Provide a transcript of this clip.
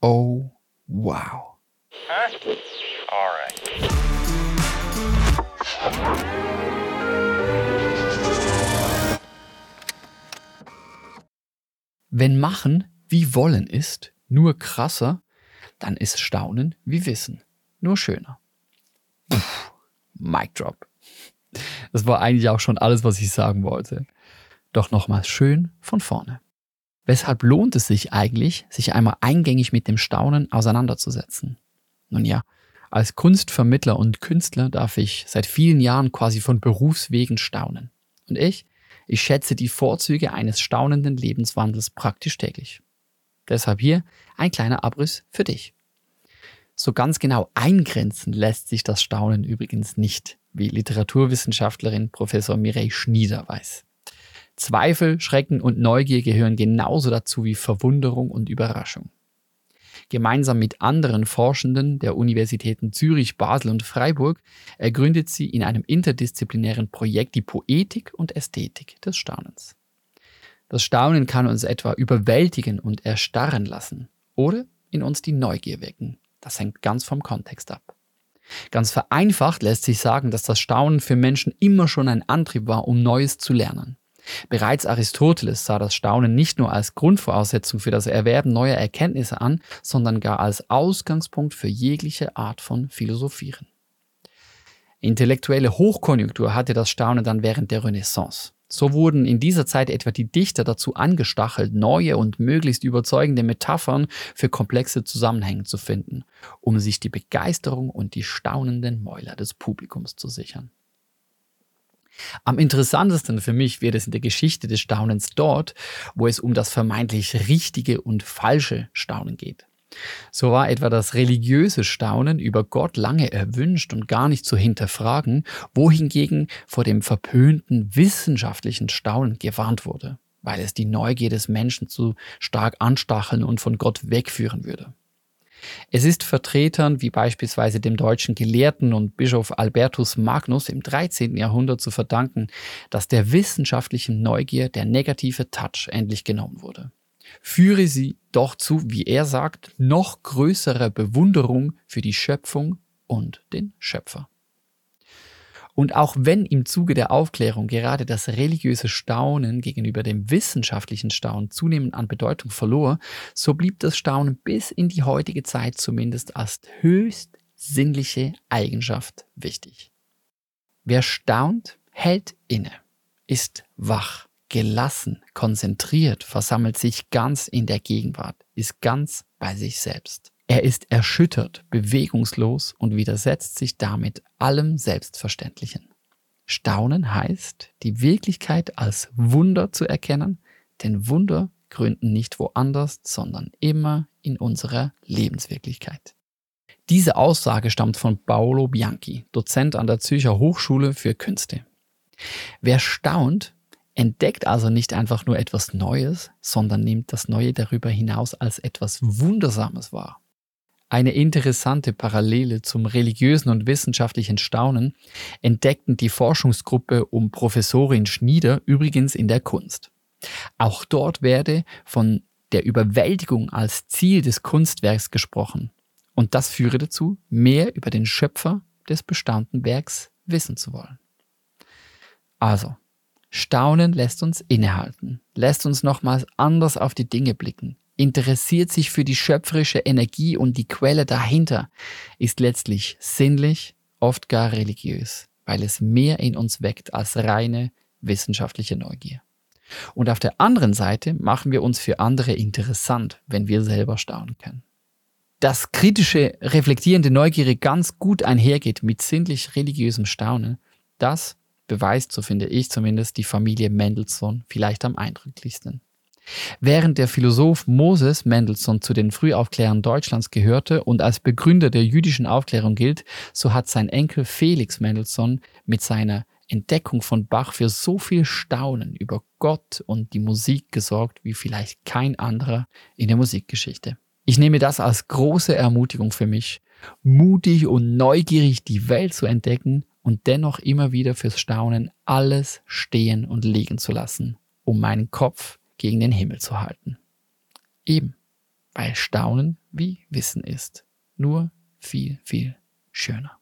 Oh, wow. Huh? All right. Wenn Machen wie Wollen ist, nur krasser, dann ist Staunen wie Wissen, nur schöner. Puh, Mic drop. Das war eigentlich auch schon alles, was ich sagen wollte. Doch nochmal schön von vorne. Weshalb lohnt es sich eigentlich, sich einmal eingängig mit dem Staunen auseinanderzusetzen? Nun ja, als Kunstvermittler und Künstler darf ich seit vielen Jahren quasi von Berufswegen staunen. Und ich, ich schätze die Vorzüge eines staunenden Lebenswandels praktisch täglich. Deshalb hier ein kleiner Abriss für dich. So ganz genau eingrenzen lässt sich das Staunen übrigens nicht, wie Literaturwissenschaftlerin Professor Mireille Schnieder weiß. Zweifel, Schrecken und Neugier gehören genauso dazu wie Verwunderung und Überraschung. Gemeinsam mit anderen Forschenden der Universitäten Zürich, Basel und Freiburg ergründet sie in einem interdisziplinären Projekt die Poetik und Ästhetik des Staunens. Das Staunen kann uns etwa überwältigen und erstarren lassen oder in uns die Neugier wecken. Das hängt ganz vom Kontext ab. Ganz vereinfacht lässt sich sagen, dass das Staunen für Menschen immer schon ein Antrieb war, um Neues zu lernen. Bereits Aristoteles sah das Staunen nicht nur als Grundvoraussetzung für das Erwerben neuer Erkenntnisse an, sondern gar als Ausgangspunkt für jegliche Art von Philosophieren. Intellektuelle Hochkonjunktur hatte das Staunen dann während der Renaissance. So wurden in dieser Zeit etwa die Dichter dazu angestachelt, neue und möglichst überzeugende Metaphern für komplexe Zusammenhänge zu finden, um sich die Begeisterung und die staunenden Mäuler des Publikums zu sichern. Am interessantesten für mich wird es in der Geschichte des Staunens dort, wo es um das vermeintlich richtige und falsche Staunen geht. So war etwa das religiöse Staunen über Gott lange erwünscht und gar nicht zu hinterfragen, wohingegen vor dem verpönten wissenschaftlichen Staunen gewarnt wurde, weil es die Neugier des Menschen zu stark anstacheln und von Gott wegführen würde. Es ist Vertretern wie beispielsweise dem deutschen Gelehrten und Bischof Albertus Magnus im 13. Jahrhundert zu verdanken, dass der wissenschaftlichen Neugier der negative Touch endlich genommen wurde. Führe sie doch zu, wie er sagt, noch größerer Bewunderung für die Schöpfung und den Schöpfer. Und auch wenn im Zuge der Aufklärung gerade das religiöse Staunen gegenüber dem wissenschaftlichen Staunen zunehmend an Bedeutung verlor, so blieb das Staunen bis in die heutige Zeit zumindest als höchst sinnliche Eigenschaft wichtig. Wer staunt, hält inne, ist wach, gelassen, konzentriert, versammelt sich ganz in der Gegenwart, ist ganz bei sich selbst. Er ist erschüttert, bewegungslos und widersetzt sich damit allem Selbstverständlichen. Staunen heißt, die Wirklichkeit als Wunder zu erkennen, denn Wunder gründen nicht woanders, sondern immer in unserer Lebenswirklichkeit. Diese Aussage stammt von Paolo Bianchi, Dozent an der Zürcher Hochschule für Künste. Wer staunt, entdeckt also nicht einfach nur etwas Neues, sondern nimmt das Neue darüber hinaus als etwas Wundersames wahr. Eine interessante Parallele zum religiösen und wissenschaftlichen Staunen entdeckten die Forschungsgruppe um Professorin Schnieder übrigens in der Kunst. Auch dort werde von der Überwältigung als Ziel des Kunstwerks gesprochen. Und das führe dazu, mehr über den Schöpfer des bestaunten Werks wissen zu wollen. Also, Staunen lässt uns innehalten, lässt uns nochmals anders auf die Dinge blicken, interessiert sich für die schöpferische Energie und die Quelle dahinter, ist letztlich sinnlich, oft gar religiös, weil es mehr in uns weckt als reine wissenschaftliche Neugier. Und auf der anderen Seite machen wir uns für andere interessant, wenn wir selber staunen können. Dass kritische, reflektierende Neugierde ganz gut einhergeht mit sinnlich religiösem Staunen, das beweist, so finde ich zumindest, die Familie Mendelssohn vielleicht am eindrücklichsten. Während der Philosoph Moses Mendelssohn zu den Frühaufklärern Deutschlands gehörte und als Begründer der jüdischen Aufklärung gilt, so hat sein Enkel Felix Mendelssohn mit seiner Entdeckung von Bach für so viel Staunen über Gott und die Musik gesorgt wie vielleicht kein anderer in der Musikgeschichte. Ich nehme das als große Ermutigung für mich, mutig und neugierig die Welt zu entdecken und dennoch immer wieder fürs Staunen alles stehen und liegen zu lassen, um meinen Kopf gegen den Himmel zu halten. Eben, weil Staunen wie Wissen ist. Nur viel, viel schöner.